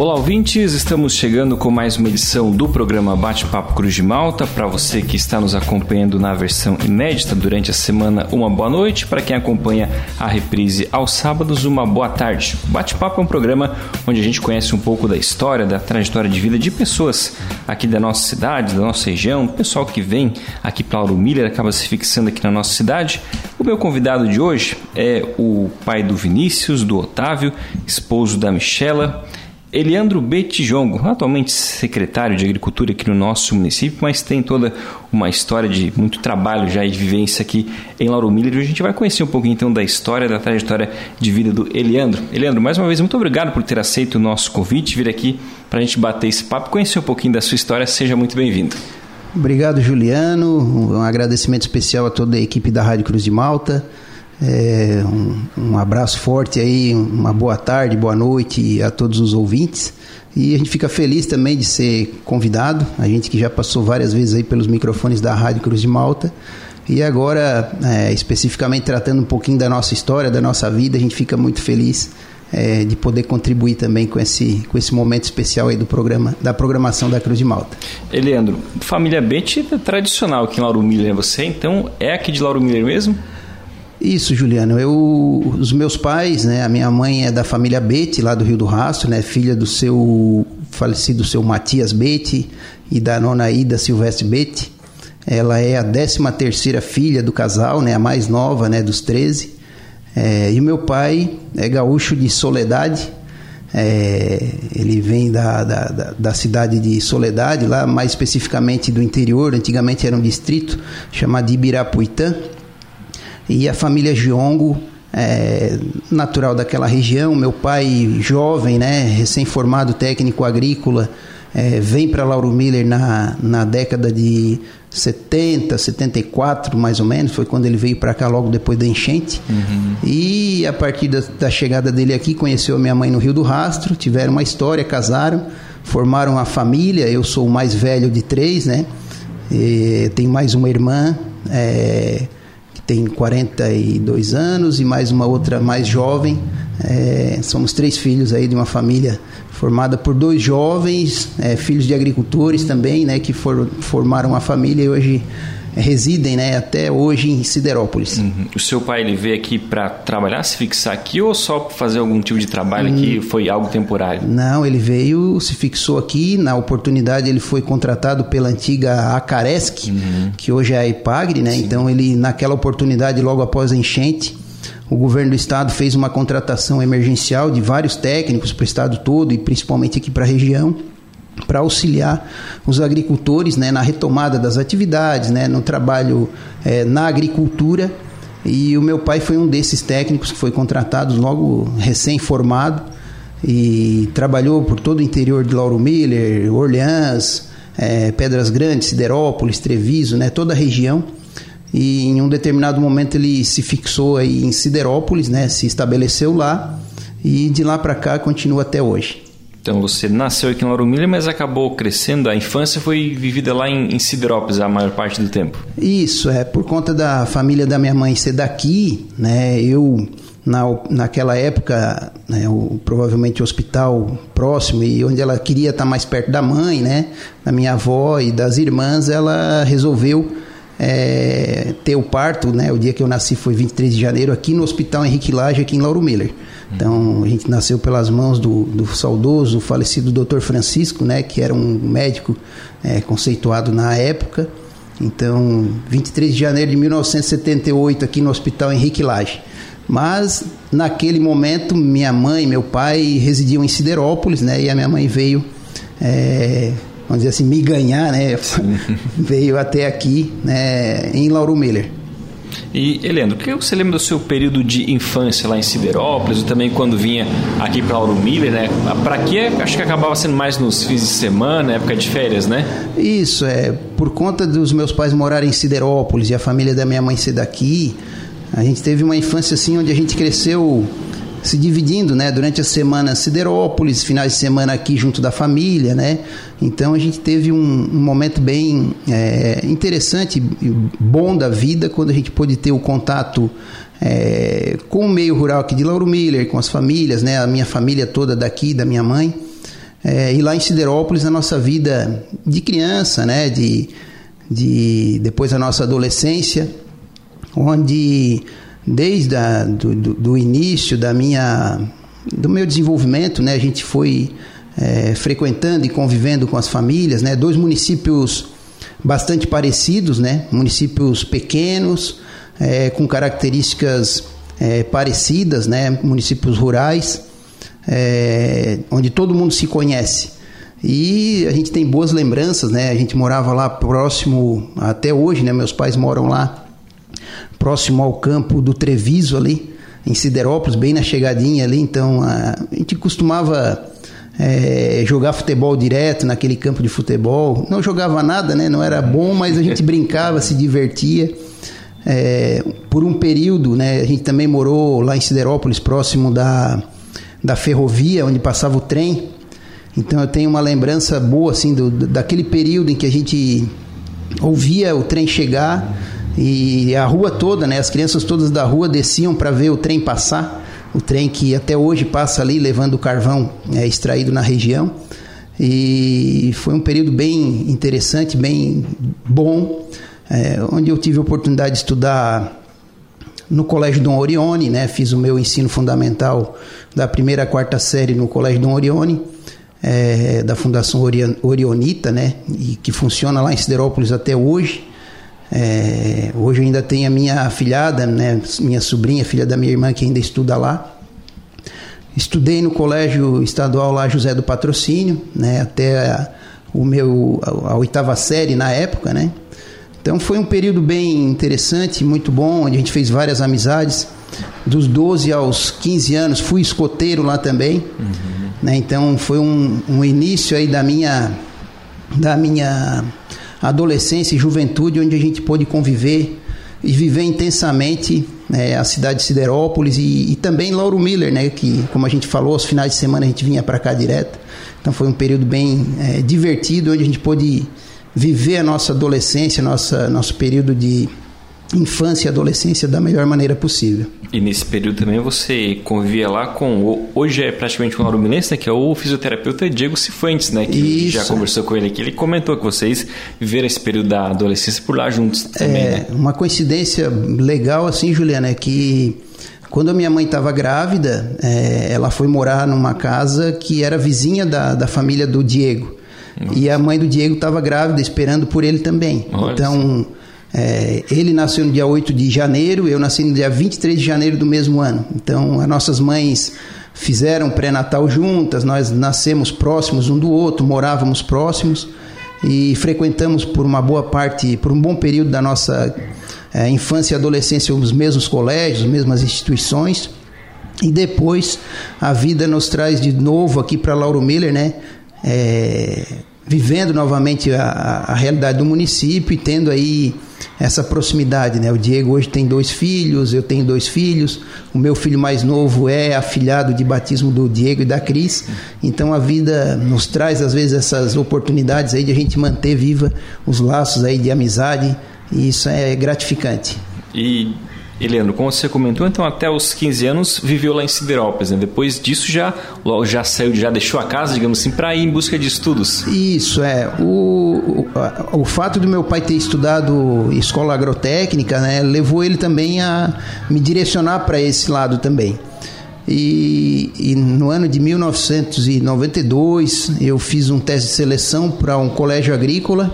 Olá, ouvintes! Estamos chegando com mais uma edição do programa Bate-Papo Cruz de Malta. Para você que está nos acompanhando na versão inédita durante a semana, uma boa noite. Para quem acompanha a reprise aos sábados, uma boa tarde. Bate-Papo é um programa onde a gente conhece um pouco da história, da trajetória de vida de pessoas aqui da nossa cidade, da nossa região, pessoal que vem aqui para Lauro Miller acaba se fixando aqui na nossa cidade. O meu convidado de hoje é o pai do Vinícius, do Otávio, esposo da Michela. Eliandro Betijongo, atualmente secretário de Agricultura aqui no nosso município, mas tem toda uma história de muito trabalho já e vivência aqui em Lauro Miller. A gente vai conhecer um pouquinho então da história, da trajetória de vida do Eliandro. Eliandro, mais uma vez, muito obrigado por ter aceito o nosso convite, vir aqui para a gente bater esse papo, conhecer um pouquinho da sua história. Seja muito bem-vindo. Obrigado, Juliano. Um agradecimento especial a toda a equipe da Rádio Cruz de Malta. É, um, um, abraço forte aí, uma boa tarde, boa noite a todos os ouvintes. E a gente fica feliz também de ser convidado, a gente que já passou várias vezes aí pelos microfones da Rádio Cruz de Malta. E agora, é, especificamente tratando um pouquinho da nossa história, da nossa vida, a gente fica muito feliz é, de poder contribuir também com esse, com esse momento especial aí do programa, da programação da Cruz de Malta. Eleandro, família Betty é tradicional aqui em Lauro Miller, você então é aqui de Lauro Miller mesmo? Isso, Juliano. Eu, os meus pais, né, a minha mãe é da família Bete, lá do Rio do Rastro, né, filha do seu falecido seu Matias Bete e da nona Ida Silvestre Bete. Ela é a 13 terceira filha do casal, né, a mais nova, né, dos 13. É, e meu pai é gaúcho de Soledade. É, ele vem da, da, da, da, cidade de Soledade, lá mais especificamente do interior. Antigamente era um distrito chamado Ibirapuitã. E a família Giongo, é, natural daquela região, meu pai jovem, né, recém-formado técnico agrícola, é, vem para Lauro Miller na, na década de 70, 74 mais ou menos, foi quando ele veio para cá logo depois da enchente. Uhum. E a partir da, da, chegada dele aqui, conheceu a minha mãe no Rio do Rastro, tiveram uma história, casaram, formaram a família. Eu sou o mais velho de três, né? E tenho mais uma irmã. É, tem 42 anos e mais uma outra mais jovem. É, somos três filhos aí de uma família formada por dois jovens, é, filhos de agricultores também, né, que for, formaram a família e hoje residem né, até hoje em Siderópolis. Uhum. O seu pai ele veio aqui para trabalhar, se fixar aqui ou só fazer algum tipo de trabalho hum, aqui? Foi algo temporário? Não, ele veio, se fixou aqui. Na oportunidade ele foi contratado pela antiga Acaresc, uhum. que hoje é a Ipagre, né? Sim. Então ele naquela oportunidade logo após a enchente o governo do estado fez uma contratação emergencial de vários técnicos para o estado todo e principalmente aqui para a região para auxiliar os agricultores né, na retomada das atividades, né, no trabalho é, na agricultura. E o meu pai foi um desses técnicos que foi contratado logo recém-formado e trabalhou por todo o interior de Lauro Miller, Orleans, é, Pedras Grandes, Siderópolis, Treviso, né, toda a região. E em um determinado momento ele se fixou aí em Siderópolis, né, se estabeleceu lá e de lá para cá continua até hoje. Então você nasceu aqui em Lauro Miller, mas acabou crescendo, a infância foi vivida lá em, em Siderópolis a maior parte do tempo. Isso, é por conta da família da minha mãe ser daqui, né? Eu na, naquela época, né, o, provavelmente o hospital próximo e onde ela queria estar mais perto da mãe, né, da minha avó e das irmãs, ela resolveu é, ter o parto, né? O dia que eu nasci foi 23 de janeiro aqui no Hospital Henrique Lage, aqui em Lauro Miller. Então a gente nasceu pelas mãos do, do saudoso, falecido Dr. Francisco, né? Que era um médico é, conceituado na época. Então 23 de janeiro de 1978 aqui no Hospital Henrique Lage. Mas naquele momento minha mãe, meu pai residiam em Siderópolis, né? E a minha mãe veio é, vamos dizer assim, me ganhar, né? Veio até aqui, né, em Lauro Miller. E, Heleno, o que você lembra do seu período de infância lá em Siderópolis, e também quando vinha aqui para Lauro Miller, né? Para quê? Acho que acabava sendo mais nos fins de semana, época de férias, né? Isso, é. Por conta dos meus pais morarem em Siderópolis e a família da minha mãe ser daqui, a gente teve uma infância assim onde a gente cresceu se dividindo, né? Durante a semana Siderópolis, finais de semana aqui junto da família, né? Então a gente teve um, um momento bem é, interessante bom da vida quando a gente pôde ter o contato é, com o meio rural aqui de Lauro Miller, com as famílias, né? A minha família toda daqui, da minha mãe. É, e lá em Siderópolis, a nossa vida de criança, né, de, de depois a nossa adolescência, onde desde a, do, do, início da minha, do meu desenvolvimento, né, a gente foi é, frequentando e convivendo com as famílias, né, dois municípios bastante parecidos, né, municípios pequenos, é, com características é, parecidas, né, municípios rurais, é, onde todo mundo se conhece. E a gente tem boas lembranças, né? A gente morava lá próximo, até hoje, né? Meus pais moram lá, próximo ao campo do Treviso ali, em Siderópolis, bem na chegadinha ali. Então a, a gente costumava é, jogar futebol direto naquele campo de futebol. Não jogava nada, né? Não era bom, mas a gente brincava, se divertia. É, por um período, né? A gente também morou lá em Siderópolis, próximo da da ferrovia, onde passava o trem. Então eu tenho uma lembrança boa assim do, daquele período em que a gente ouvia o trem chegar e a rua toda, né, as crianças todas da rua desciam para ver o trem passar, o trem que até hoje passa ali levando o carvão é, extraído na região. E foi um período bem interessante, bem bom, é, onde eu tive a oportunidade de estudar no Colégio Dom Orione, né? Fiz o meu ensino fundamental da primeira à quarta série no Colégio Dom Orione, é, da Fundação Orionita, né? E que funciona lá em Siderópolis até hoje. É, hoje ainda tenho a minha afilhada, né? Minha sobrinha, filha da minha irmã, que ainda estuda lá. Estudei no Colégio Estadual lá José do Patrocínio, né? Até a, o meu a, a oitava série na época, né? Então foi um período bem interessante, muito bom, onde a gente fez várias amizades. Dos 12 aos 15 anos fui escoteiro lá também. Uhum. Né? Então foi um, um início aí da minha, da minha adolescência e juventude, onde a gente pôde conviver e viver intensamente né, a cidade de Siderópolis e, e, também Lauro Miller, né, que como a gente falou, aos finais de semana a gente vinha para cá direto. Então foi um período bem é, divertido, onde a gente pôde viver a nossa adolescência, nossa, nosso período de infância e adolescência da melhor maneira possível. E nesse período também você convivia lá com, hoje é praticamente um lauromilense, né, que é o fisioterapeuta Diego Cifuentes, né, que Isso. já conversou com ele aqui, ele comentou que vocês viveram esse período da adolescência por lá juntos também, é, né? Uma coincidência legal assim, Juliana, é que quando a minha mãe estava grávida, é, ela foi morar numa casa que era vizinha da, da família do Diego. E a mãe do Diego estava grávida, esperando por ele também. Olha então, é, ele nasceu no dia 8 de janeiro, eu nasci no dia 23 de janeiro do mesmo ano. Então, as nossas mães fizeram pré-natal juntas, nós nascemos próximos um do outro, morávamos próximos e frequentamos por uma boa parte, por um bom período da nossa é, infância e adolescência os mesmos colégios, as mesmas instituições. E depois a vida nos traz de novo aqui para Lauro Miller, né? É, vivendo novamente a, a, realidade do município e tendo aí essa proximidade, né? O Diego hoje tem dois filhos, eu tenho dois filhos, o meu filho mais novo é afilhado de batismo do Diego e da Cris, então a vida nos traz às vezes essas oportunidades aí de a gente manter viva os laços aí de amizade e isso é gratificante. E Eliano, como você comentou, então até os 15 anos viveu lá em Siderópolis, né? Depois disso já já saiu, já deixou a casa, digamos assim, para ir em busca de estudos. Isso é. O, o, o fato do meu pai ter estudado escola agrotécnica, né, levou ele também a me direcionar para esse lado também. E, e, no ano de 1992 eu fiz um teste de seleção para um colégio agrícola.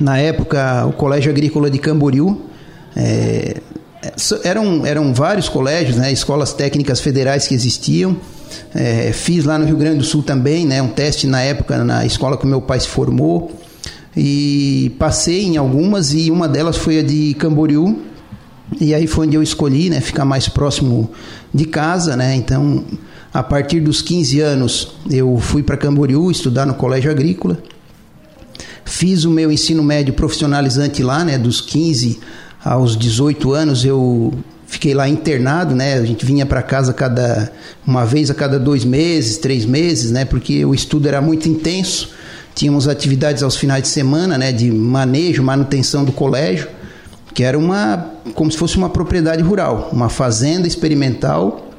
Na época, o Colégio Agrícola de Camboriú. É, eram, eram vários colégios, né, escolas técnicas federais que existiam. É, fiz lá no Rio Grande do Sul também, né, um teste na época na escola que meu pai se formou. E passei em algumas e uma delas foi a de Camboriú. E aí foi onde eu escolhi, né, ficar mais próximo de casa, né? Então, a partir dos 15 anos, eu fui para Camboriú estudar no colégio agrícola. Fiz o meu ensino médio profissionalizante lá, né, dos 15 aos 18 anos eu fiquei lá internado, né? A gente vinha para casa cada uma vez a cada dois meses, três meses, né? Porque o estudo era muito intenso. Tínhamos atividades aos finais de semana, né? De manejo, manutenção do colégio, que era uma como se fosse uma propriedade rural, uma fazenda experimental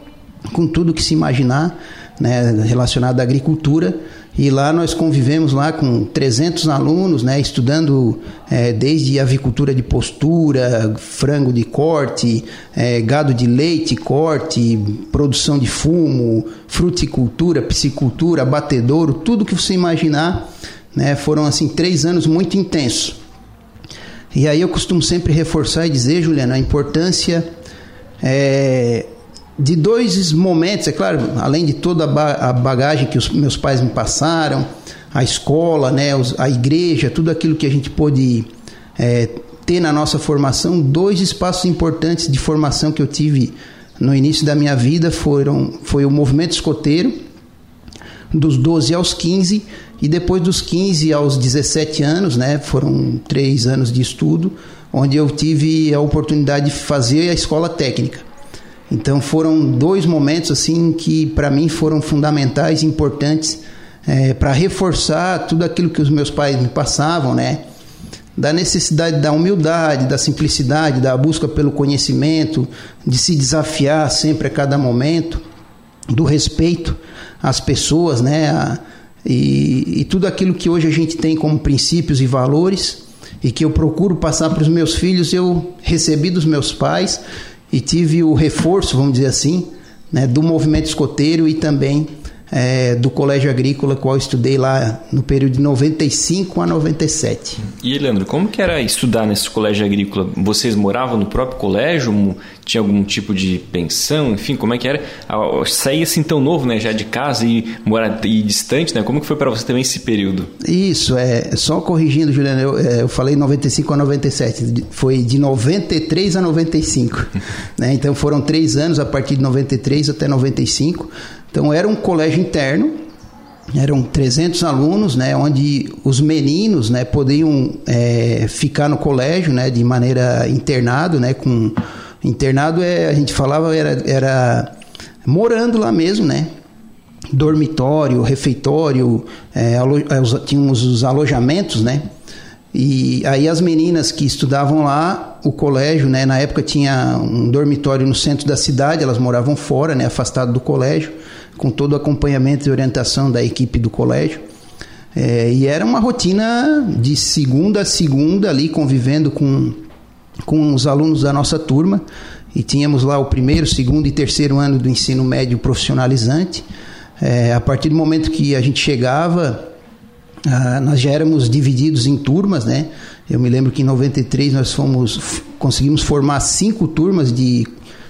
com tudo que se imaginar. né, relacionado à agricultura. E lá nós convivemos lá com 300 alunos, né, estudando é, desde avicultura de postura, frango de corte, é, gado de leite, corte, produção de fumo, fruticultura, piscicultura, abatedouro, tudo que você imaginar. Né, foram assim três anos muito intensos. E aí eu costumo sempre reforçar e dizer, Juliana, a importância é, de dois momentos, é claro, além de toda a bagagem que os meus pais me passaram, a escola, né, a igreja, tudo aquilo que a gente pôde é, ter na nossa formação, dois espaços importantes de formação que eu tive no início da minha vida foram foi o movimento escoteiro dos 12 aos 15 e depois dos 15 aos 17 anos, né, foram três anos de estudo, onde eu tive a oportunidade de fazer a escola técnica. Então foram dois momentos assim que para mim foram fundamentais, importantes é, para reforçar tudo aquilo que os meus pais me passavam, né? Da necessidade da humildade, da simplicidade, da busca pelo conhecimento, de se desafiar sempre a cada momento, do respeito às pessoas, né? A, e, e tudo aquilo que hoje a gente tem como princípios e valores e que eu procuro passar para os meus filhos, eu recebi dos meus pais e tive o reforço, vamos dizer assim, né, do movimento escoteiro e também é, do Colégio Agrícola, qual eu estudei lá no período de 95 a 97. E Leandro, como que era estudar nesse Colégio Agrícola? Vocês moravam no próprio colégio? Tinha algum tipo de pensão? Enfim, como é que era? Sair assim tão novo, né, já de casa e morar e distante, né? Como que foi para você também esse período? Isso, é só corrigindo, Juliano, eu, é, eu falei 95 a 97, foi de 93 a 95, né? Então foram três anos a partir de 93 até 95 então era um colégio interno, eram 300 alunos, né, onde os meninos, né, podiam é, ficar no colégio, né, de maneira internado, né, com internado é a gente falava era, era morando lá mesmo, né, dormitório, refeitório, é, é tínhamos os alojamentos, né, e aí as meninas que estudavam lá, o colégio, né, na época tinha um dormitório no centro da cidade, elas moravam fora, né, afastado do colégio com todo o acompanhamento e orientação da equipe do colégio. É, e era uma rotina de segunda a segunda ali convivendo com, com os alunos da nossa turma. E tínhamos lá o primeiro, segundo e terceiro ano do ensino médio profissionalizante. É, a partir do momento que a gente chegava, ah, nós já éramos divididos em turmas, né? Eu me lembro que em 93 nós fomos, conseguimos formar cinco turmas de,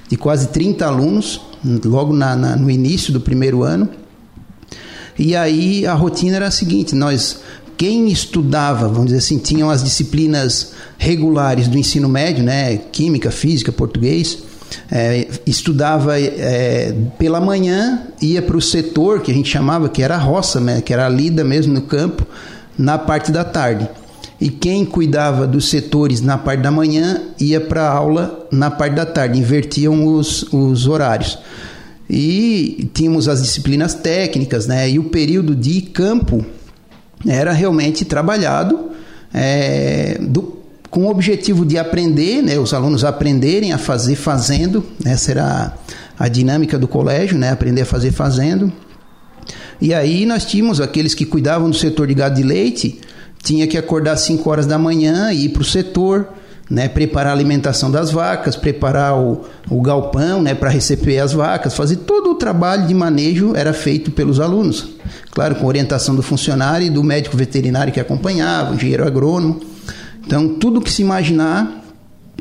de quase 30 alunos logo na, na, no início do primeiro ano. E aí a rotina era a seguinte: nós, quem estudava, vamos dizer assim, tinham as disciplinas regulares do ensino médio, né, química, física, português, é, estudava é, pela manhã, ia para o setor que a gente chamava, que era a roça, né, que era a lida mesmo no campo, na parte da tarde e quem cuidava dos setores na parte da manhã ia para a aula na parte da tarde, invertiam os, os horários. E tínhamos as disciplinas técnicas, né? E o período de campo era realmente trabalhado é, do, com o objetivo de aprender, né? Os alunos aprenderem a fazer fazendo, essa era a, a dinâmica do colégio, né? Aprender a fazer fazendo. E aí nós tínhamos aqueles que cuidavam do setor de gado de leite, tinha que acordar às 5 horas da manhã e ir para o setor, né, preparar a alimentação das vacas, preparar o, o galpão né, para receber as vacas, fazer todo o trabalho de manejo era feito pelos alunos. Claro, com orientação do funcionário e do médico veterinário que acompanhava, o engenheiro agrônomo. Então, tudo que se imaginar,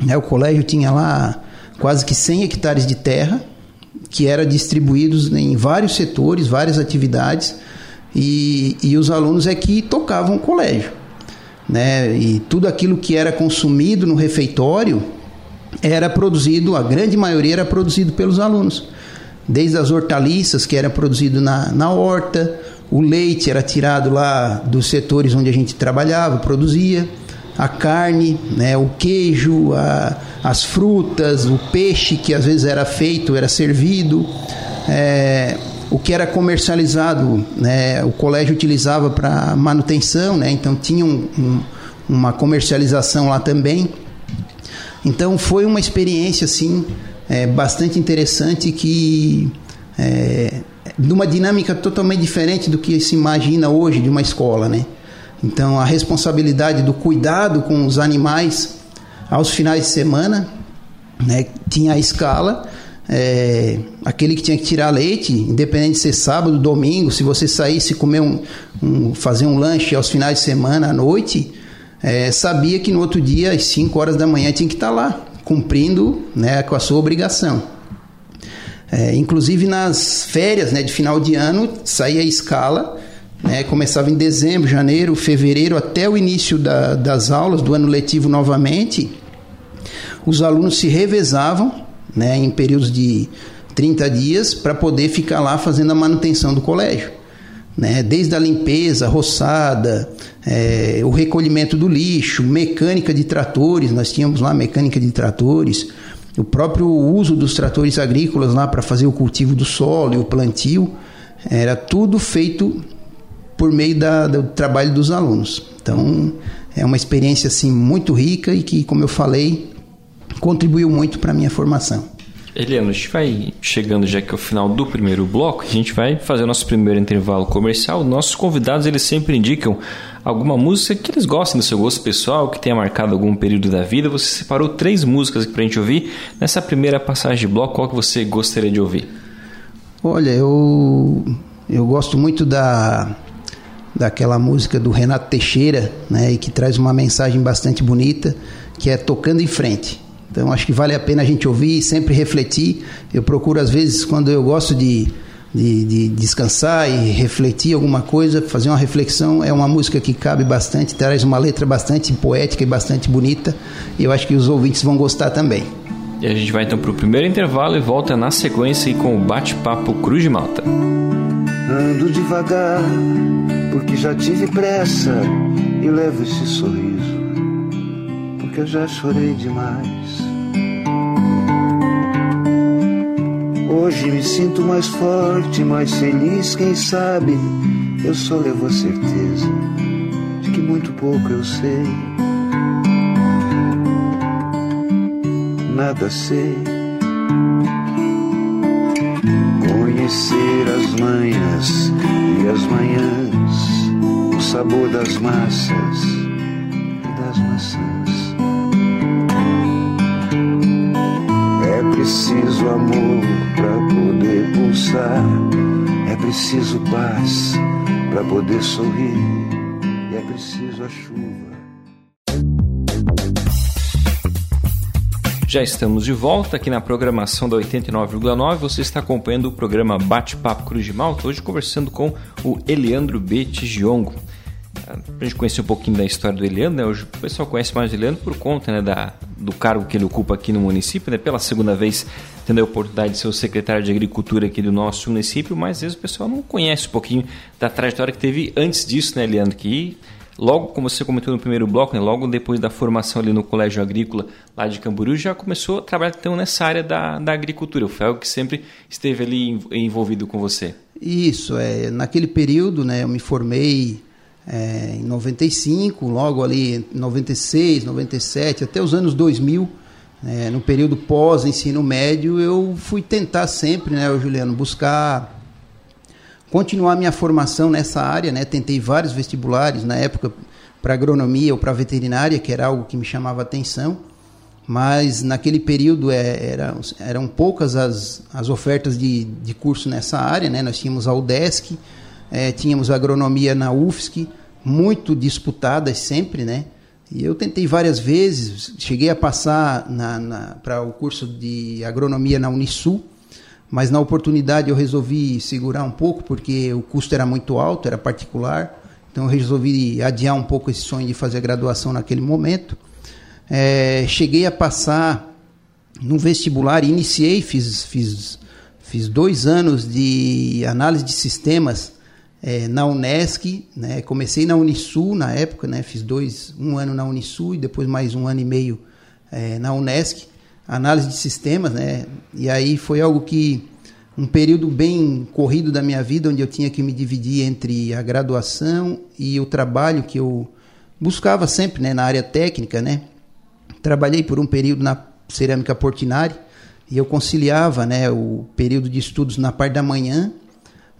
né, o colégio tinha lá quase que 100 hectares de terra, que era distribuídos em vários setores, várias atividades, e, e os alunos é que tocavam o colégio. Né? E tudo aquilo que era consumido no refeitório era produzido, a grande maioria era produzido pelos alunos. Desde as hortaliças, que era produzido na, na horta, o leite era tirado lá dos setores onde a gente trabalhava, produzia, a carne, né, o queijo, a, as frutas, o peixe que às vezes era feito, era servido. É, o que era comercializado, né, o colégio utilizava para manutenção, né, então tinha um, um, uma comercialização lá também. Então foi uma experiência assim é, bastante interessante que é, de uma dinâmica totalmente diferente do que se imagina hoje de uma escola, né? Então a responsabilidade do cuidado com os animais aos finais de semana, né? Tinha a escala, é, aquele que tinha que tirar leite, independente de ser sábado, domingo, se você saísse comer um, um fazer um lanche aos finais de semana à noite, é, sabia que no outro dia às 5 horas da manhã tinha que estar lá cumprindo, né, com a sua obrigação. É, inclusive nas férias né, de final de ano, saía a escala, né, começava em dezembro, janeiro, fevereiro, até o início da, das aulas do ano letivo novamente. Os alunos se revezavam né, em períodos de 30 dias para poder ficar lá fazendo a manutenção do colégio. Né, desde a limpeza, roçada, é, o recolhimento do lixo, mecânica de tratores, nós tínhamos lá mecânica de tratores, o próprio uso dos tratores agrícolas lá para fazer o cultivo do solo e o plantio, era tudo feito por meio da, do trabalho dos alunos. Então, é uma experiência assim muito rica e que, como eu falei, contribuiu muito para a minha formação. Eliano, a gente vai chegando já que é o final do primeiro bloco, a gente vai fazer o nosso primeiro intervalo comercial. Nossos convidados, eles sempre indicam alguma música que eles gostem do seu gosto pessoal, que tenha marcado algum período da vida. Você separou três músicas para a gente ouvir. Nessa primeira passagem de bloco, qual que você gostaria de ouvir? Olha, eu, eu gosto muito da daquela música do Renato Teixeira, né, e que traz uma mensagem bastante bonita, que é Tocando em Frente. Então acho que vale a pena a gente ouvir e sempre refletir. Eu procuro às vezes quando eu gosto de de, de, descansar e refletir alguma coisa, fazer uma reflexão. É uma música que cabe bastante, traz uma letra bastante poética e bastante bonita. E eu acho que os ouvintes vão gostar também. E a gente vai então para o primeiro intervalo e volta na sequência com o bate-papo Cruz de Malta. Ando devagar, porque já tive pressa e levo esse sorriso, porque eu já chorei demais. Hoje me sinto mais forte, mais feliz, quem sabe eu só levo a certeza de que muito pouco eu sei. Nada sei. Conhecer as manhas e as manhãs, o sabor das massas e das maçãs. Preciso amor para poder pulsar. É preciso paz para poder sorrir. E é preciso a chuva. Já estamos de volta aqui na programação da 89,9. Você está acompanhando o programa Bate-Papo Cruz de Malta, hoje conversando com o Eliandro B. Tigiongo. Para a gente conhecer um pouquinho da história do Eliandro, né? hoje o pessoal conhece mais o Eliandro por conta né, da, do cargo que ele ocupa aqui no município, né? pela segunda vez tendo a oportunidade de ser o secretário de Agricultura aqui do nosso município, mas às vezes o pessoal não conhece um pouquinho da trajetória que teve antes disso, né, Leandro? Que logo, como você comentou no primeiro bloco, né, logo depois da formação ali no Colégio Agrícola lá de Camboriú, já começou a trabalhar então nessa área da, da agricultura. Foi algo que sempre esteve ali envolvido com você. Isso, é, naquele período, né, eu me formei é, em 95, logo ali em 96, 97, até os anos 2000, é, no período pós-ensino médio, eu fui tentar sempre, né, Juliano, buscar continuar minha formação nessa área, né? Tentei vários vestibulares na época para agronomia ou para veterinária, que era algo que me chamava atenção, mas naquele período é, era, eram poucas as, as ofertas de, de curso nessa área, né? Nós tínhamos a UDESC, é, tínhamos agronomia na UFSC, muito disputadas sempre, né? E eu tentei várias vezes, cheguei a passar na, na para o curso de agronomia na Unisul, mas na oportunidade eu resolvi segurar um pouco porque o custo era muito alto, era particular, então eu resolvi adiar um pouco esse sonho de fazer a graduação naquele momento. É, cheguei a passar no vestibular, iniciei, fiz, fiz, fiz dois anos de análise de sistemas é, na Unesc, né? comecei na Unisul na época, né? fiz dois, um ano na Unisul e depois mais um ano e meio é, na Unesc, análise de sistemas, né? e aí foi algo que, um período bem corrido da minha vida, onde eu tinha que me dividir entre a graduação e o trabalho que eu buscava sempre né? na área técnica, né? trabalhei por um período na cerâmica Portinari, e eu conciliava né, o período de estudos na parte da manhã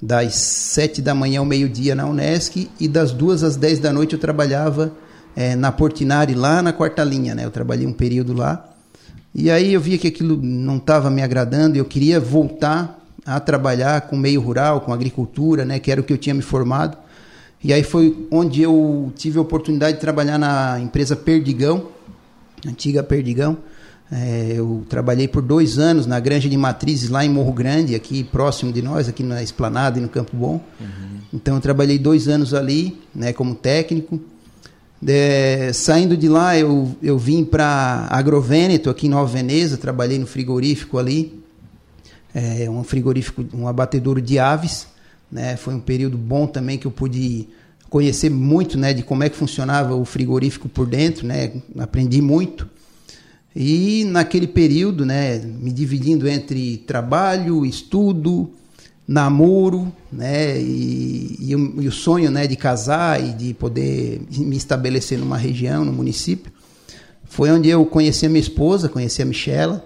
das 7 da manhã ao meio-dia na Unesc e das 2 às 10 da noite eu trabalhava é, na Portinari, lá na quarta linha. Né? Eu trabalhei um período lá. E aí eu via que aquilo não estava me agradando e eu queria voltar a trabalhar com meio rural, com agricultura, né, que era o que eu tinha me formado. E aí foi onde eu tive a oportunidade de trabalhar na empresa Perdigão, antiga Perdigão. É, eu trabalhei por dois anos na granja de matrizes lá em Morro Grande, aqui próximo de nós, aqui na Esplanada e no Campo Bom. Uhum. Então eu trabalhei dois anos ali, né, como técnico. De, saindo de lá, eu, eu vim para Agrovêneto, aqui em Nova Veneza, trabalhei no frigorífico ali, é, um frigorífico, um abatedouro de aves. Né? Foi um período bom também que eu pude conhecer muito né, de como é que funcionava o frigorífico por dentro, né? aprendi muito. E naquele período, né, me dividindo entre trabalho, estudo, namoro, né, e, e, o, e, o, sonho, né, de casar e de poder me estabelecer numa região, no município, foi onde eu conheci a minha esposa, conheci a Michela,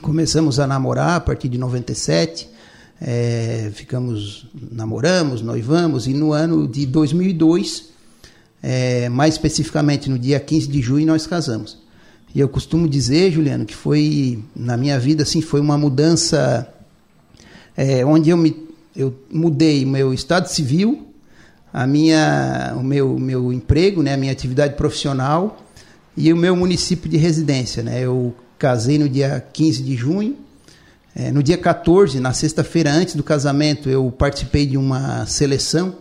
começamos a namorar a partir de 97, é, ficamos, namoramos, noivamos, e no ano de 2002, é, mais especificamente no dia 15 de junho, nós casamos. E eu costumo dizer, Juliano, que foi, na minha vida, assim, foi uma mudança é, onde eu, me, eu mudei meu estado civil, a minha, o meu, meu emprego, né, a minha atividade profissional e o meu município de residência. Né? Eu casei no dia 15 de junho. É, no dia 14, na sexta-feira antes do casamento, eu participei de uma seleção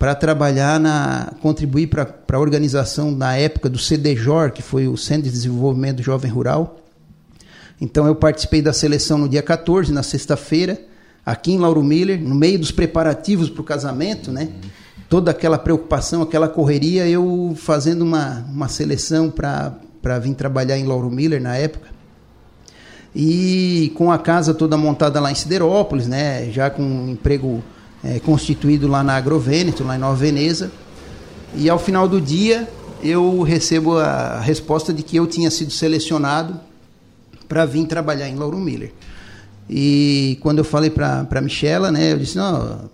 para trabalhar na contribuir para a organização na época do CDJOR, que foi o Centro de Desenvolvimento Jovem Rural. Então eu participei da seleção no dia 14, na sexta-feira, aqui em Lauro Miller, no meio dos preparativos para o casamento, né? Toda aquela preocupação, aquela correria, eu fazendo uma, uma seleção para vir trabalhar em Lauro Miller na época. E com a casa toda montada lá em Siderópolis, né? Já com um emprego é, constituído lá na Agrovêneto, lá em Nova Veneza. E ao final do dia, eu recebo a resposta de que eu tinha sido selecionado para vir trabalhar em Lauro Miller. E quando eu falei para a Michela, né, eu disse, não,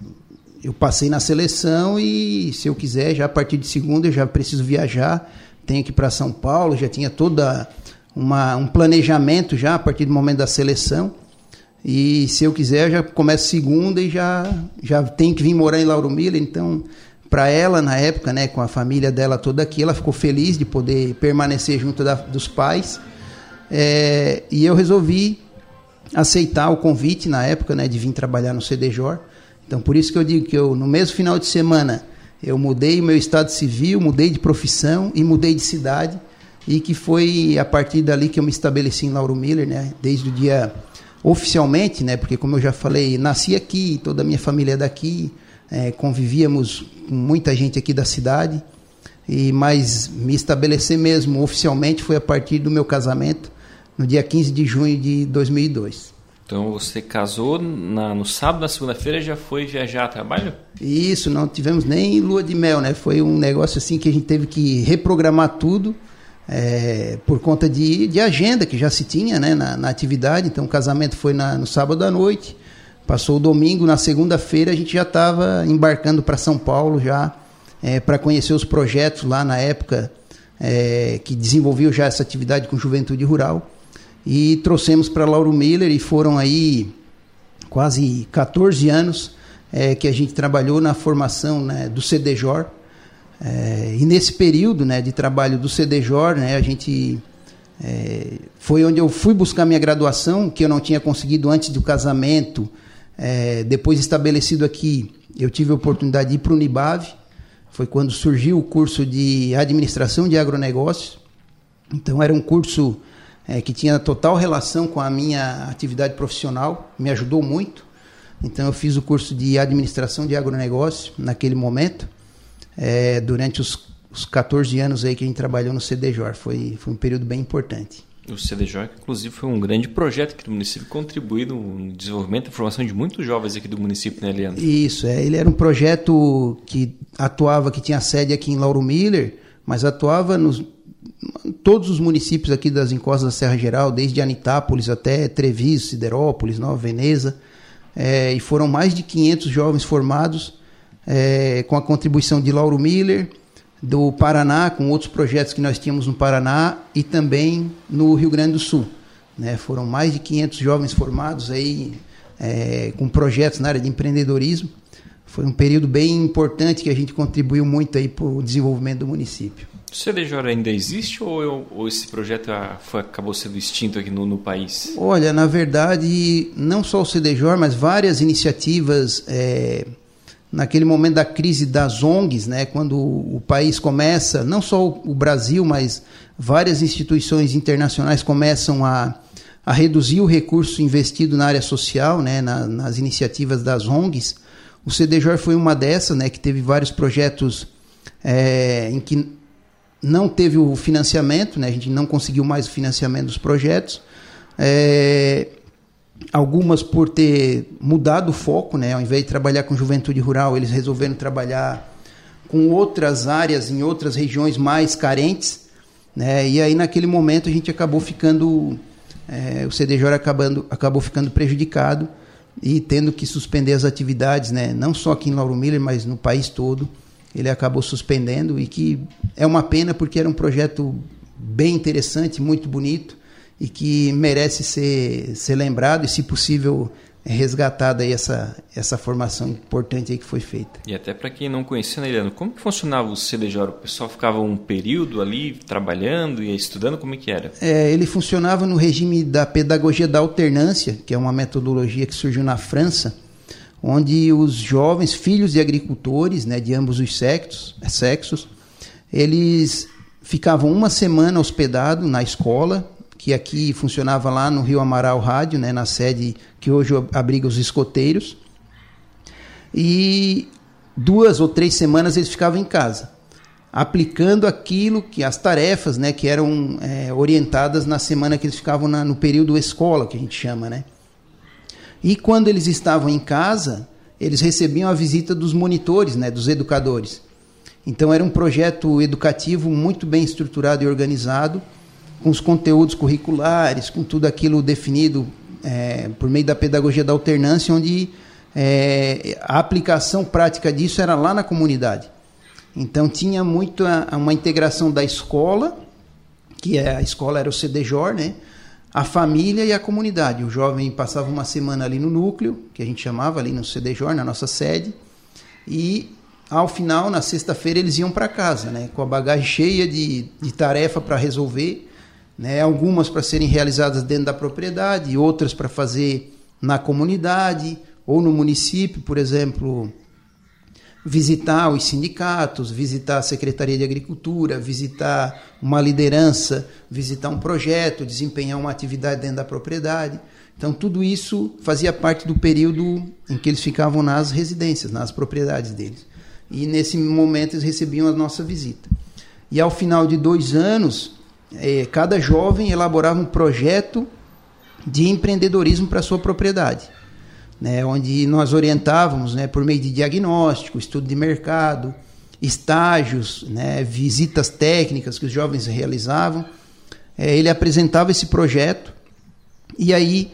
eu passei na seleção e se eu quiser, já a partir de segunda eu já preciso viajar, tenho que ir para São Paulo, já tinha toda uma, um planejamento já a partir do momento da seleção. E se eu quiser, eu já começo segunda e já, já tenho que vir morar em Lauro Miller. Então, para ela, na época, né, com a família dela toda aqui, ela ficou feliz de poder permanecer junto da, dos pais. É, e eu resolvi aceitar o convite na época, né, de vir trabalhar no CDJOR. Então, por isso que eu digo que eu, no mesmo final de semana, eu mudei meu estado civil, mudei de profissão e mudei de cidade. E que foi a partir dali que eu me estabeleci em Lauro Miller, né, desde o dia oficialmente, né, porque como eu já falei, nasci aqui, toda a minha família é daqui, é, convivíamos com muita gente aqui da cidade. E mas me estabelecer mesmo oficialmente foi a partir do meu casamento no dia 15 de junho de 2002. Então você casou na, no sábado, na segunda-feira já foi viajar a trabalho? Isso, não tivemos nem lua de mel, né? Foi um negócio assim que a gente teve que reprogramar tudo é, por conta de, de agenda que já se tinha né, na, na atividade. Então o casamento foi na, no sábado à noite, passou o domingo, na segunda-feira a gente já estava embarcando para São Paulo já é, para conhecer os projetos lá na época é, que desenvolveu já essa atividade com juventude rural e trouxemos para Lauro Miller e foram aí quase 14 anos é, que a gente trabalhou na formação né, do CDJOR. É, e nesse período né, de trabalho do CDJOR, né, a gente é, foi onde eu fui buscar minha graduação, que eu não tinha conseguido antes do casamento. É, depois estabelecido aqui, eu tive a oportunidade de ir para o Unibave. Foi quando surgiu o curso de administração de agronegócios. Então era um curso é, que tinha total relação com a minha atividade profissional, me ajudou muito. Então eu fiz o curso de administração de agronegócio naquele momento, é, durante os, os 14 anos aí que a gente trabalhou no CDJOR. Foi, foi um período bem importante. O CDJOR, inclusive, foi um grande projeto aqui do município, contribuiu no desenvolvimento e formação de muitos jovens aqui do município, né, Leandro? Isso, é, ele era um projeto que atuava, que tinha sede aqui em Lauro Miller, mas atuava nos, todos os municípios aqui das encostas da Serra Geral, desde Anitápolis até Treviso, Siderópolis, Nova Veneza. é, e foram mais de 500 jovens formados é, com a contribuição de Lauro Miller, do Paraná, com outros projetos que nós tínhamos no Paraná e também no Rio Grande do Sul. Né? Foram mais de 500 jovens formados aí é, com projetos na área de empreendedorismo. Foi um período bem importante que a gente contribuiu muito aí para o desenvolvimento do município. O CDJ ainda existe ou, ou esse projeto foi, acabou sendo extinto aqui no, no, país? Olha, na verdade, não só o CDJ, mas várias iniciativas é, naquele momento da crise das ONGs, né, quando o país começa, não só o Brasil, mas várias instituições internacionais começam a, a reduzir o recurso investido na área social, né, na, nas iniciativas das ONGs. O CDJ foi uma dessas, né, que teve vários projetos é, em que não teve o financiamento, né, a gente não conseguiu mais o financiamento dos projetos. É, algumas por ter mudado o foco, né? Ao invés de trabalhar com juventude rural, eles resolveram trabalhar com outras áreas em outras regiões mais carentes, né? E aí naquele momento a gente acabou ficando, é, o CDJ acabando, acabou ficando prejudicado e tendo que suspender as atividades, né? Não só aqui em Lauro Miller, mas no país todo. Ele acabou suspendendo e que é uma pena porque era um projeto bem interessante, muito bonito e que merece ser, ser lembrado e, se possível, resgatada aí essa, essa formação importante aí que foi feita. E até para quem não conhecia, né, Eliano, como que funcionava o CDJ? O pessoal ficava um período ali trabalhando e estudando, como é que era? É, ele funcionava no regime da pedagogia da alternância, que é uma metodologia que surgiu na França, onde os jovens, filhos de agricultores, né, de ambos os sexos, sexos eles ficavam uma semana hospedados na escola, que aqui funcionava lá no Rio Amaral Rádio, né, na sede que hoje abriga os escoteiros. E duas ou três semanas eles ficavam em casa, aplicando aquilo que as tarefas, né, que eram é, orientadas na semana que eles ficavam na, no período escola, que a gente chama, né. E quando eles estavam em casa, eles recebiam a visita dos monitores, né, dos educadores. Então era um projeto educativo muito bem estruturado e organizado com os conteúdos curriculares, com tudo aquilo definido é, por meio da pedagogia da alternância, onde é, a aplicação prática disso era lá na comunidade. Então tinha muito a, uma integração da escola, que é, a escola era o CDJOR, né? a família e a comunidade. O jovem passava uma semana ali no núcleo, que a gente chamava ali no CDJOR, na nossa sede, e ao final, na sexta-feira, eles iam para casa, né? com a bagagem cheia de, de tarefa para resolver né? algumas para serem realizadas dentro da propriedade, outras para fazer na comunidade ou no município, por exemplo, visitar os sindicatos, visitar a Secretaria de Agricultura, visitar uma liderança, visitar um projeto, desempenhar uma atividade dentro da propriedade. Então, tudo isso fazia parte do período em que eles ficavam nas residências, nas propriedades deles. E nesse momento eles recebiam a nossa visita. E ao final de dois anos, é, cada jovem elaborava um projeto de empreendedorismo para sua propriedade, né, onde nós orientávamos né, por meio de diagnóstico, estudo de mercado, estágios, né, visitas técnicas que os jovens realizavam. É, ele apresentava esse projeto e aí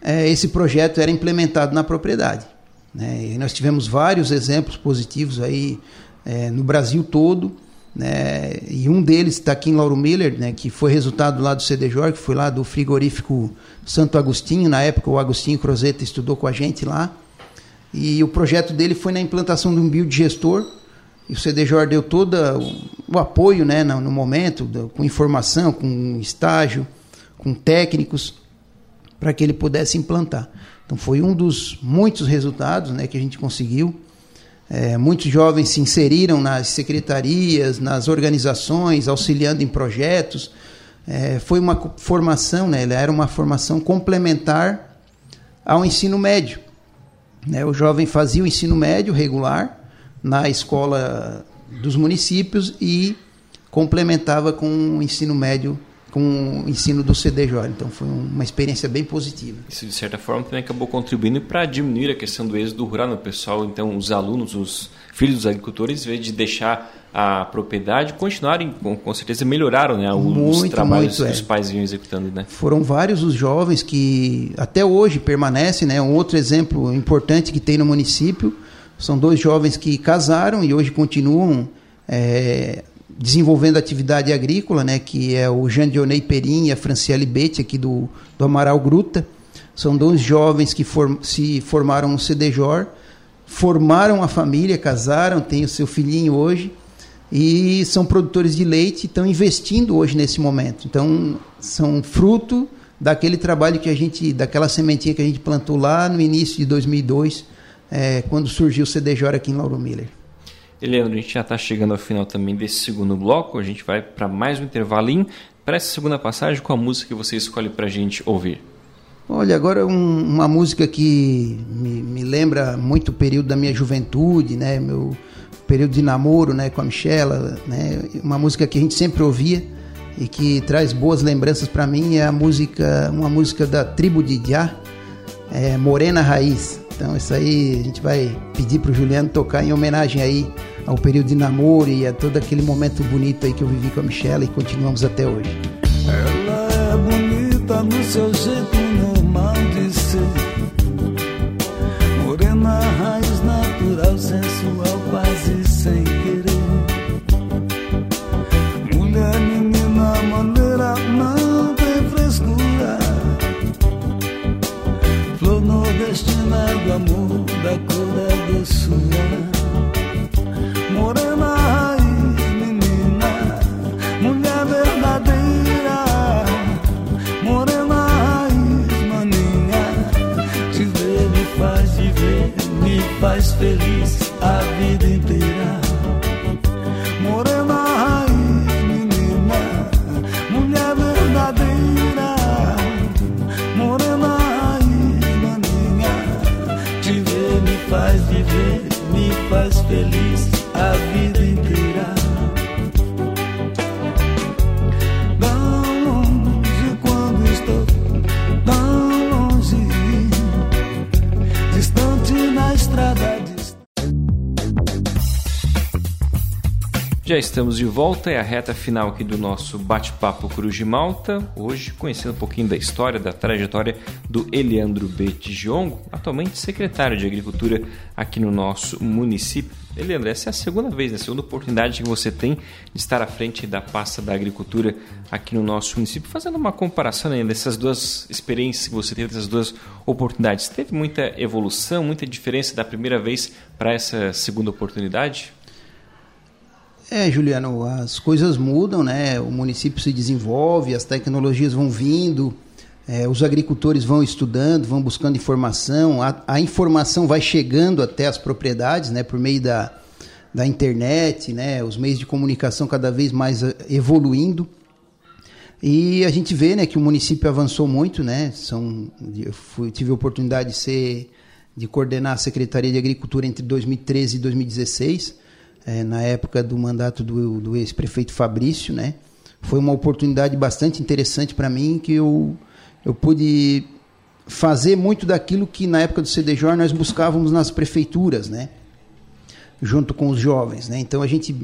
é, esse projeto era implementado na propriedade. Né, nós tivemos vários exemplos positivos aí no Brasil todo né? E um deles está aqui em Lauro Miller, né? que foi resultado lá do CDJ, que foi lá do frigorífico Santo Agostinho. Na época, o Agostinho Crozeta estudou com a gente lá. E o projeto dele foi na implantação de um biodigestor. E o CDJ deu todo o apoio né, no, momento, com informação, com estágio, com técnicos, para que ele pudesse implantar. Então, foi um dos muitos resultados né, que a gente conseguiu. É, muitos jovens se inseriram nas secretarias, nas organizações, auxiliando em projetos. É, foi uma formação, né, era uma formação complementar ao ensino médio. Né, o jovem fazia o ensino médio regular na escola dos municípios e complementava com o ensino médio com o ensino do CDJ. Então foi uma experiência bem positiva. Isso de certa forma também acabou contribuindo para diminuir a questão do êxodo rural no pessoal. Então os alunos, os filhos dos agricultores, em vez de deixar a propriedade continuaram, com, com certeza melhoraram né, os muito, trabalhos muito, que é. os pais vinham executando. Né? Foram vários os jovens que até hoje permanecem. Né, um outro exemplo importante que tem no município são dois jovens que casaram e hoje continuam é, desenvolvendo atividade agrícola, né, que é o Jean Dionei Perim e a Franciele Bete, aqui do, do Amaral Gruta. São dois jovens que form, se formaram no CDJOR, formaram a família, casaram, têm o seu filhinho hoje e são produtores de leite e estão investindo hoje nesse momento. Então, são fruto daquele trabalho que a gente, daquela sementinha que a gente plantou lá no início de 2002, é, quando surgiu o CDJOR aqui em Lauro Miller. Leandro, a gente já está chegando ao final também desse segundo bloco. A gente vai para mais um intervalinho. Para essa segunda passagem, qual a música que você escolhe para a gente ouvir? Olha, agora um, uma música que me, me, lembra muito o período da minha juventude, né? Meu período de namoro, né, com a Michela, né? Uma música que a gente sempre ouvia e que traz boas lembranças para mim é a música, uma música da tribo de Já, é Morena Raiz. Então isso aí a gente vai pedir para o Juliano tocar em homenagem aí ao período de namoro e a todo aquele momento bonito aí que eu vivi com a Michelle e continuamos até hoje. Ela é bonita no seu jeito normal de ser, estamos de volta, é a reta final aqui do nosso bate-papo Cruz de Malta. Hoje, conhecendo um pouquinho da história, da trajetória do Eliandro B. Tijiongo, atualmente secretário de Agricultura aqui no nosso município. Eliandro, essa é a segunda vez, né? a segunda oportunidade que você tem de estar à frente da pasta da agricultura aqui no nosso município. Fazendo uma comparação né, dessas duas experiências que você teve, dessas duas oportunidades, teve muita evolução, muita diferença da primeira vez para essa segunda oportunidade? É, Juliano, as coisas mudam, né? O município se desenvolve, as tecnologias vão vindo, é, os agricultores vão estudando, vão buscando informação, a, a, informação vai chegando até as propriedades, né? Por meio da, da internet, né? Os meios de comunicação cada vez mais eh, evoluindo. E a gente vê, né, que o município avançou muito, né? São, eu fui, tive a oportunidade de ser, de coordenar a Secretaria de Agricultura entre 2013 e 2016 é, na época do mandato do, do ex-prefeito Fabrício, né? Foi uma oportunidade bastante interessante para mim que eu, eu pude fazer muito daquilo que na época do CDJ nós buscávamos nas prefeituras, né? Junto com os jovens, né? Então a gente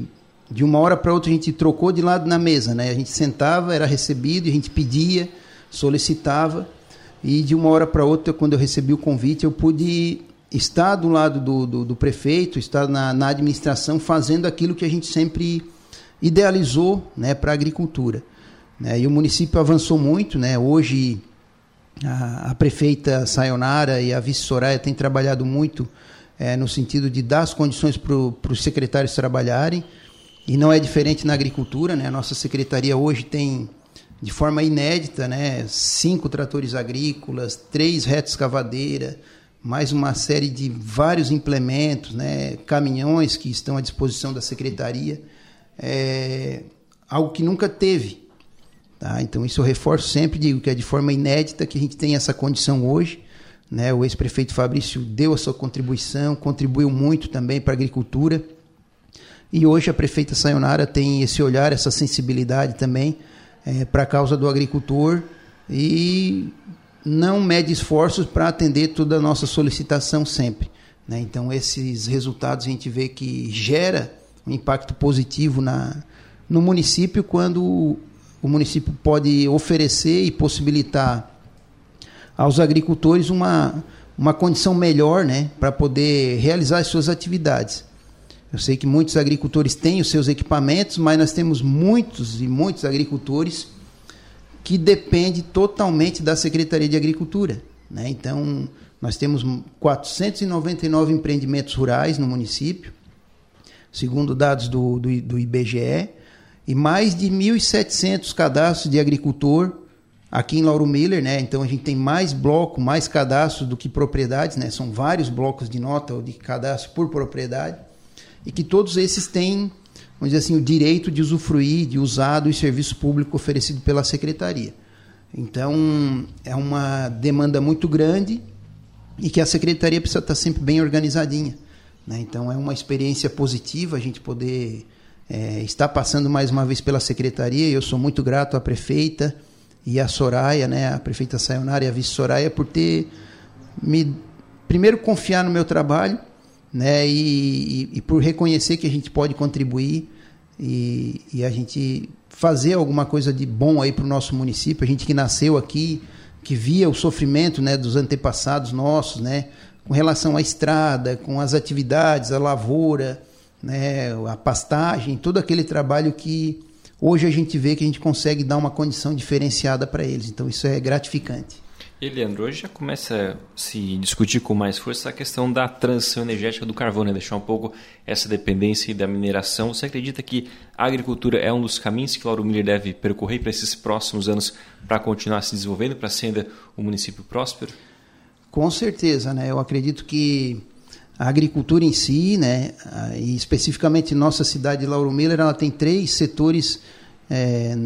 de uma hora para outra a gente trocou de lado na mesa, né? A gente sentava, era recebido, a gente pedia, solicitava e de uma hora para outra, quando eu recebi o convite, eu pude está do lado do, do, do prefeito, está na, na, administração fazendo aquilo que a gente sempre idealizou né, para a agricultura. Né? E o município avançou muito. Né? Hoje, a, a prefeita Sayonara e a vice Soraya têm trabalhado muito é, no sentido de dar as condições para os secretários trabalharem. E não é diferente na agricultura. Né? A nossa secretaria hoje tem de forma inédita, né, cinco tratores agrícolas, três retas cavadeira, mais uma série de vários implementos, né, caminhões que estão à disposição da secretaria, é algo que nunca teve. Tá? Então, isso eu reforço sempre, digo que é de forma inédita que a gente tem essa condição hoje. Né? O ex-prefeito Fabrício deu a sua contribuição, contribuiu muito também para a agricultura. E hoje a prefeita Sayonara tem esse olhar, essa sensibilidade também é, para a causa do agricultor e não mede esforços para atender toda a nossa solicitação sempre. Né? Então, esses resultados a gente vê que gera um impacto positivo na, no município quando o município pode oferecer e possibilitar aos agricultores uma, uma condição melhor né, para poder realizar as suas atividades. Eu sei que muitos agricultores têm os seus equipamentos, mas nós temos muitos e muitos agricultores que dependem totalmente da Secretaria de Agricultura. Né? Então, nós temos 499 empreendimentos rurais no município, segundo dados do, do, do IBGE, e mais de 1.700 cadastros de agricultor aqui em Lauro Miller, né? Então a gente tem mais bloco, mais cadastros do que propriedades, né? São vários blocos de nota ou de cadastro por propriedade e que todos esses têm, vamos dizer assim, o direito de usufruir, de usar do serviço público oferecido pela secretaria. Então é uma demanda muito grande e que a secretaria precisa estar sempre bem organizadinha. Né? Então é uma experiência positiva a gente poder é, está passando mais uma vez pela secretaria. Eu sou muito grato à prefeita e à Soraya, né, a prefeita Sayonara e a vice Soraya, por ter me primeiro confiar no meu trabalho, né, e, e, e por reconhecer que a gente pode contribuir e, e a gente fazer alguma coisa de bom aí para o nosso município. A gente que nasceu aqui, que via o sofrimento, né, dos antepassados nossos, né, com relação à estrada, com as atividades, a lavoura né, a pastagem, todo aquele trabalho que hoje a gente vê que a gente consegue dar uma condição diferenciada para eles. Então isso é gratificante. E Leandro, hoje já começa a se discutir com mais força a questão da transição energética do carvão, né? deixar um pouco essa dependência da mineração. Você acredita que a agricultura é um dos caminhos que Lauro Miller deve percorrer para esses próximos anos para continuar se desenvolvendo, para ser ainda um município próspero? Com certeza, né? Eu acredito que a agricultura em si, né, e especificamente nossa cidade de Lauro Miller, ela tem três setores é,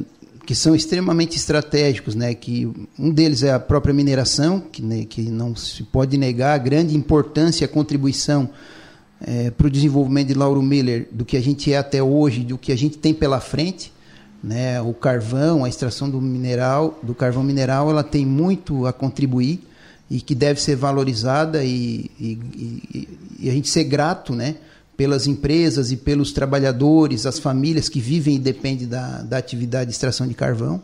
que são extremamente estratégicos, né, que um deles é a própria mineração, que, né, que não se pode negar a grande importância e a contribuição é, para o desenvolvimento de Lauro Miller, do que a gente é até hoje, do que a gente tem pela frente, né, o carvão, a extração do mineral, do carvão mineral, ela tem muito a contribuir e que deve ser valorizada e, e, e, e, a gente ser grato né, pelas empresas e pelos trabalhadores, as famílias que vivem e dependem da, da atividade de extração de carvão.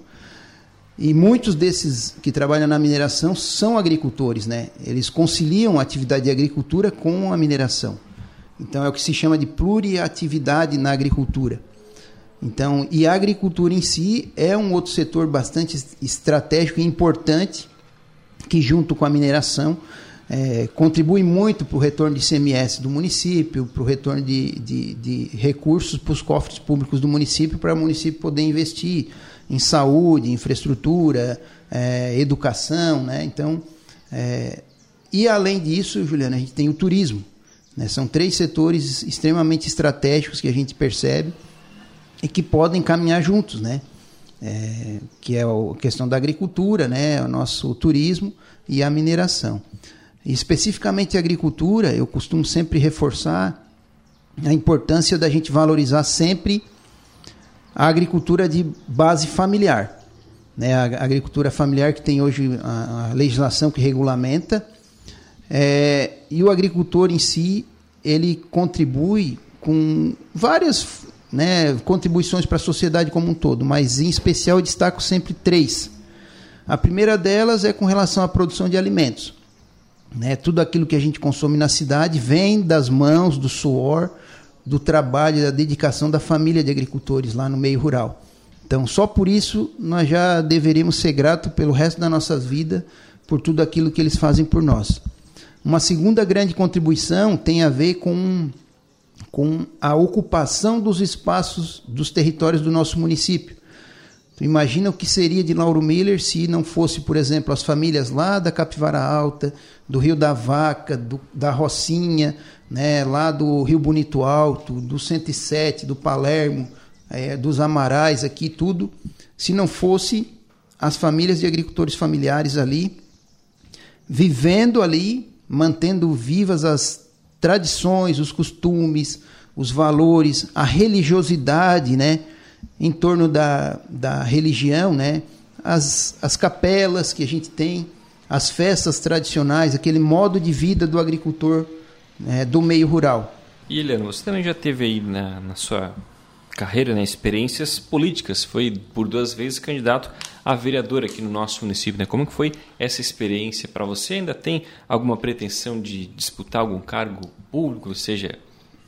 E muitos desses que trabalham na mineração são agricultores, né? Eles conciliam a atividade de agricultura com a mineração. Então é o que se chama de pluriatividade na agricultura. Então, e a agricultura em si é um outro setor bastante estratégico e importante que junto com a mineração é, contribui muito para o retorno de CMS do município, para o retorno de, de, de recursos para os cofres públicos do município, para o município poder investir em saúde, infraestrutura, é, educação, né? Então, é, e além disso, Juliana, a gente tem o turismo. Né? São três setores extremamente estratégicos que a gente percebe e que podem caminhar juntos, né? é, que é a questão da agricultura, né, o nosso turismo e a mineração. Especificamente agricultura, eu costumo sempre reforçar a importância da gente valorizar sempre a agricultura de base familiar. Né, a agricultura familiar que tem hoje a, a legislação que regulamenta, é, e o agricultor em si, ele contribui com várias né, contribuições para a sociedade como um todo, mas em especial eu destaco sempre três. A primeira delas é com relação à produção de alimentos. Né, tudo aquilo que a gente consome na cidade vem das mãos, do suor, do trabalho, da dedicação da família de agricultores lá no meio rural. Então, só por isso nós já deveríamos ser gratos pelo resto da nossa vida por tudo aquilo que eles fazem por nós. Uma segunda grande contribuição tem a ver com com a ocupação dos espaços dos territórios do nosso município. Então, imagina o que seria de Lauro Miller se não fosse, por exemplo, as famílias lá da Capivara Alta, do Rio da Vaca, do, da Rocinha, né, lá do Rio Bonito Alto, do 107, do Palermo, é, dos Amarais aqui, tudo, se não fosse as famílias de agricultores familiares ali, vivendo ali, mantendo vivas as tradições, os costumes, os valores, a religiosidade, né? Em torno da, da religião, né? As, as capelas que a gente tem, as festas tradicionais, aquele modo de vida do agricultor né? do meio rural. E Eliana, você também já teve aí na, na sua carreira, né, experiências políticas. Foi por duas vezes candidato a vereador aqui no nosso município. Né? Como que foi essa experiência para você? Ainda tem alguma pretensão de disputar algum cargo público, seja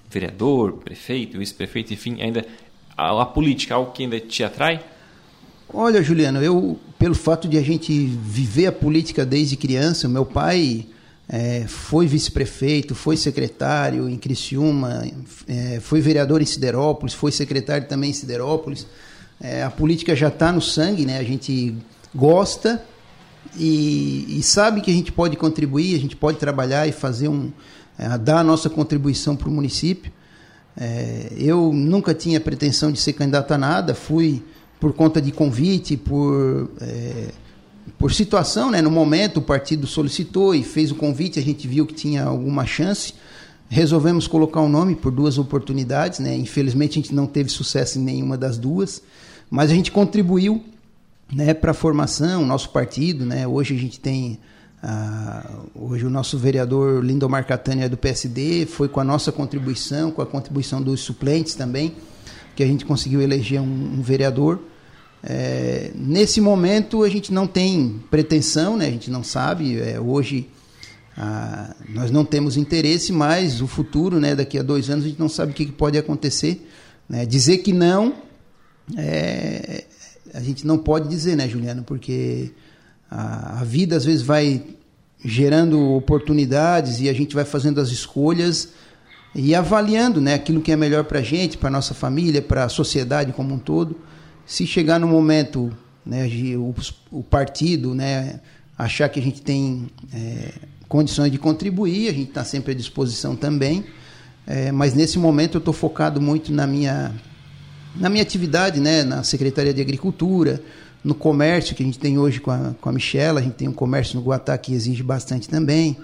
vereador, prefeito, vice-prefeito, enfim, ainda a, a política, algo que ainda te atrai? Olha, Juliano, eu, pelo fato de a gente viver a política desde criança, meu pai é, foi vice-prefeito, foi secretário em Criciúma, é, foi vereador em Siderópolis, foi secretário também em Siderópolis. É, a política já está no sangue, né? A gente gosta e, e, sabe que a gente pode contribuir, a gente pode trabalhar e fazer um, é, dar a nossa contribuição para o município. É, eu nunca tinha pretensão de ser candidato a nada, fui por conta de convite, por é, por situação, né? No momento o partido solicitou e fez o convite, a gente viu que tinha alguma chance. Resolvemos colocar o um nome por duas oportunidades, né? Infelizmente a gente não teve sucesso em nenhuma das duas, mas a gente contribuiu, né, para a formação, nosso partido, né? Hoje a gente tem ah, hoje o nosso vereador Lindomar Catania é do PSD, foi com a nossa contribuição, com a contribuição dos suplentes também, que a gente conseguiu eleger um, um vereador. É, nesse momento a gente não tem pretensão, né? a gente não sabe. É, hoje a, nós não temos interesse, mas o futuro, né? daqui a dois anos, a gente não sabe o que, pode acontecer. Né? Dizer que não, é, a gente não pode dizer, né, Juliano? Porque a, vida às vezes vai gerando oportunidades e a gente vai fazendo as escolhas e avaliando né, aquilo que é melhor para a gente, para a nossa família, para a sociedade como um todo se chegar no momento, né, o, o partido, né, achar que a gente tem é, condições de contribuir, a gente está sempre à disposição também. É, mas nesse momento eu estou focado muito na minha, na minha atividade, né, na Secretaria de Agricultura, no comércio que a gente tem hoje com a, com a Michela, a gente tem um comércio no Guatá que exige bastante também.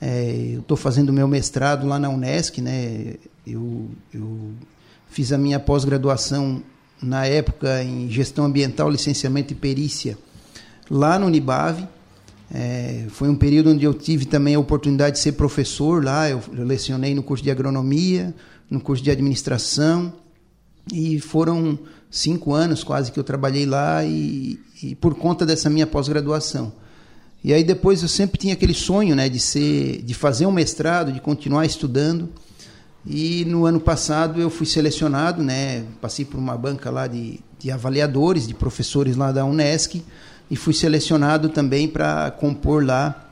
É, eu estou fazendo meu mestrado lá na Unesc, né, eu, eu fiz a minha pós-graduação na época em gestão ambiental, licenciamento e perícia, lá no Unibave. É, foi um período onde eu tive também a oportunidade de ser professor lá. Eu, eu lecionei no curso de agronomia, no curso de administração, e foram cinco anos quase que eu trabalhei lá e, e por conta dessa minha pós-graduação. E aí depois eu sempre tinha aquele sonho, né, de ser, de fazer um mestrado, de continuar estudando. E no ano passado eu fui selecionado, né? Passei por uma banca lá de, de avaliadores, de professores lá da Unesc, e fui selecionado também para compor lá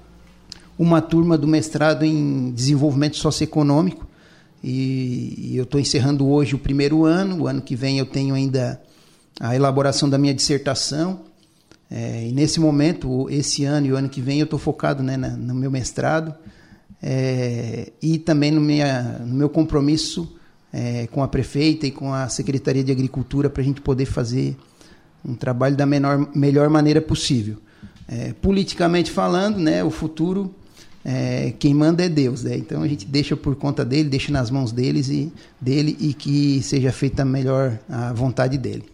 uma turma do mestrado em desenvolvimento socioeconômico. E, e eu estou encerrando hoje o primeiro ano. O ano que vem eu tenho ainda a elaboração da minha dissertação. É, e nesse momento, esse ano e o ano que vem, eu estou focado né, na, no meu mestrado é, e também no, minha, no meu compromisso é, com a prefeita e com a Secretaria de Agricultura para a gente poder fazer um trabalho da menor, melhor maneira possível. É, politicamente falando, né, o futuro, é, quem manda é Deus. Né? Então a gente deixa por conta dele, deixa nas mãos deles e, dele e que seja feita melhor a vontade dele.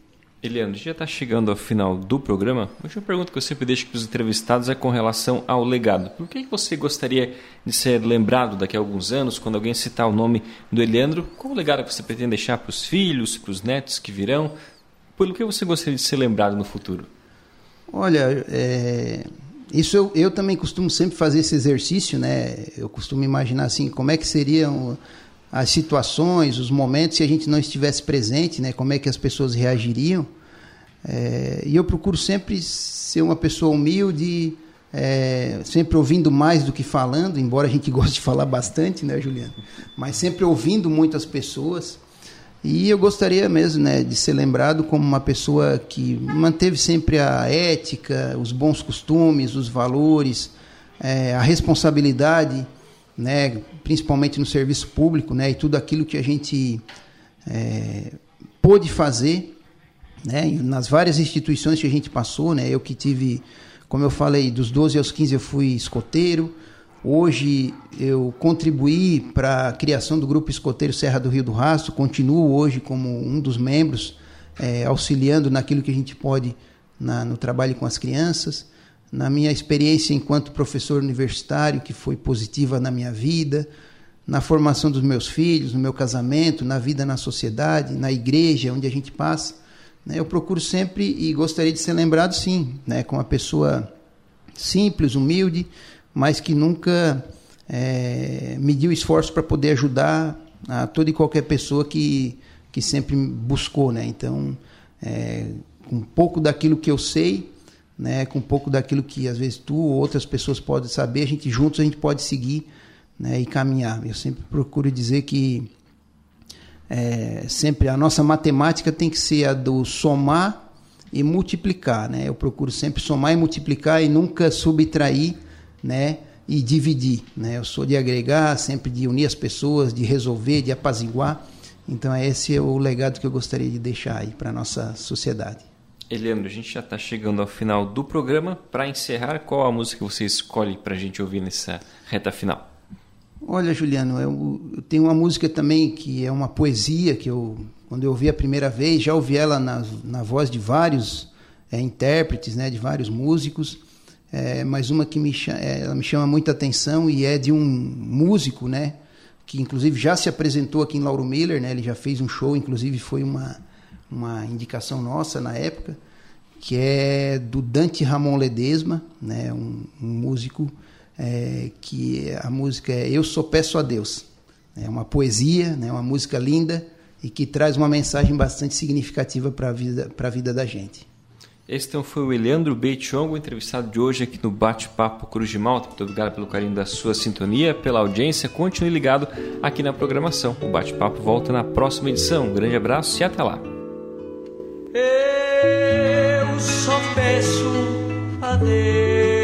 Eliano, já está chegando ao final do programa. A última pergunta que eu sempre deixo para os entrevistados é com relação ao legado. Por que você gostaria de ser lembrado daqui a alguns anos, quando alguém citar o nome do Eliandro? Qual o legado que você pretende deixar para os filhos, para os netos que virão? Pelo que você gostaria de ser lembrado no futuro? Olha, é, isso eu, eu também costumo sempre fazer esse exercício, né? Eu costumo imaginar assim, como é que seriam as situações, os momentos, se a gente não estivesse presente, né, como é que as pessoas reagiriam. É, e eu procuro sempre ser uma pessoa humilde, é, sempre ouvindo mais do que falando, embora a gente goste de falar bastante, né, Juliano? Mas sempre ouvindo muito as pessoas. E eu gostaria mesmo né, de ser lembrado como uma pessoa que manteve sempre a ética, os bons costumes, os valores, é, a responsabilidade né, principalmente no serviço público, né, e tudo aquilo que a gente é, pôde fazer, né, nas várias instituições que a gente passou, né, eu que tive, como eu falei, dos 12 aos 15 eu fui escoteiro, hoje eu contribuí para a criação do grupo escoteiro Serra do Rio do Rastro, continuo hoje como um dos membros, é, auxiliando naquilo que a gente pode na, no trabalho com as crianças, na minha experiência enquanto professor universitário, que foi positiva na minha vida, na formação dos meus filhos, no meu casamento, na vida na sociedade, na igreja onde a gente passa. Né? Eu procuro sempre e gostaria de ser lembrado, sim, né? como uma pessoa simples, humilde, mas que nunca é, mediu esforço para poder ajudar a toda e qualquer pessoa que, que sempre buscou. Né? Então, é, com um pouco daquilo que eu sei, né, com um pouco daquilo que às vezes tu ou outras pessoas podem saber, a gente juntos a gente pode seguir né, e caminhar. Eu sempre procuro dizer que é, sempre a nossa matemática tem que ser a do somar e multiplicar, né? Eu procuro sempre somar e multiplicar e nunca subtrair, né? E dividir, né? Eu sou de agregar, sempre de unir as pessoas, de resolver, de apaziguar. Então esse é o legado que eu gostaria de deixar aí para nossa sociedade. Eliandro, a gente já está chegando ao final do programa. Para encerrar, qual a música que você escolhe para a gente ouvir nessa reta final? Olha, Juliano, eu, tenho uma música também que é uma poesia que eu, quando eu ouvi a primeira vez, já ouvi ela na, na voz de vários é, intérpretes, né, de vários músicos, é, mas uma que me, é, ela me chama muita atenção e é de um músico, né, que inclusive já se apresentou aqui em Lauro Miller, né, ele já fez um show, inclusive foi uma, uma indicação nossa na época, que é do Dante Ramon Ledesma, né, um, um músico é, que a música é Eu Só Peço a Deus. É uma poesia, né, uma música linda e que traz uma mensagem bastante significativa para a vida, a vida da gente. Esse então foi o Eleandro Beitiongo, entrevistado de hoje aqui no Bate-Papo Cruz de Malta. Muito obrigado pelo carinho da sua sintonia, pela audiência. Continue ligado aqui na programação. O Bate-Papo volta na próxima edição. Um grande abraço e até lá. Eu só peço a Deus.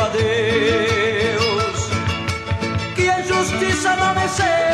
adeus. Que a justiça não me seja.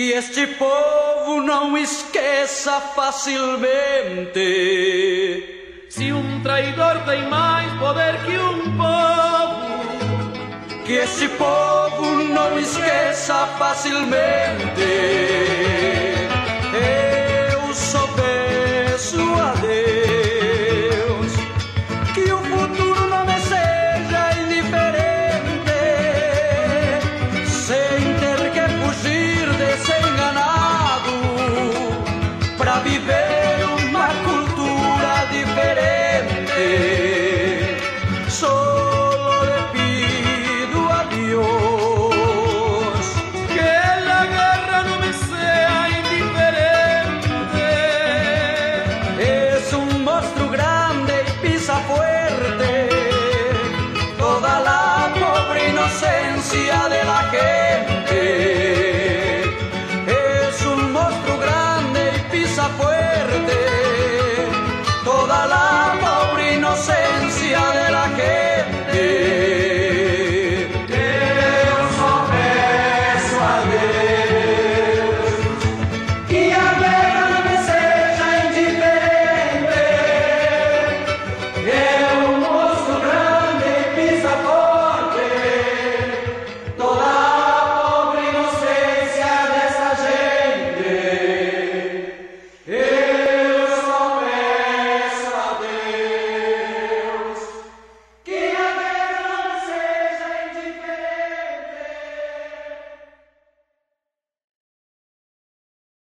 Que este povo não esqueça facilmente. Se um traidor tem mais poder que um povo, que este povo não esqueça facilmente.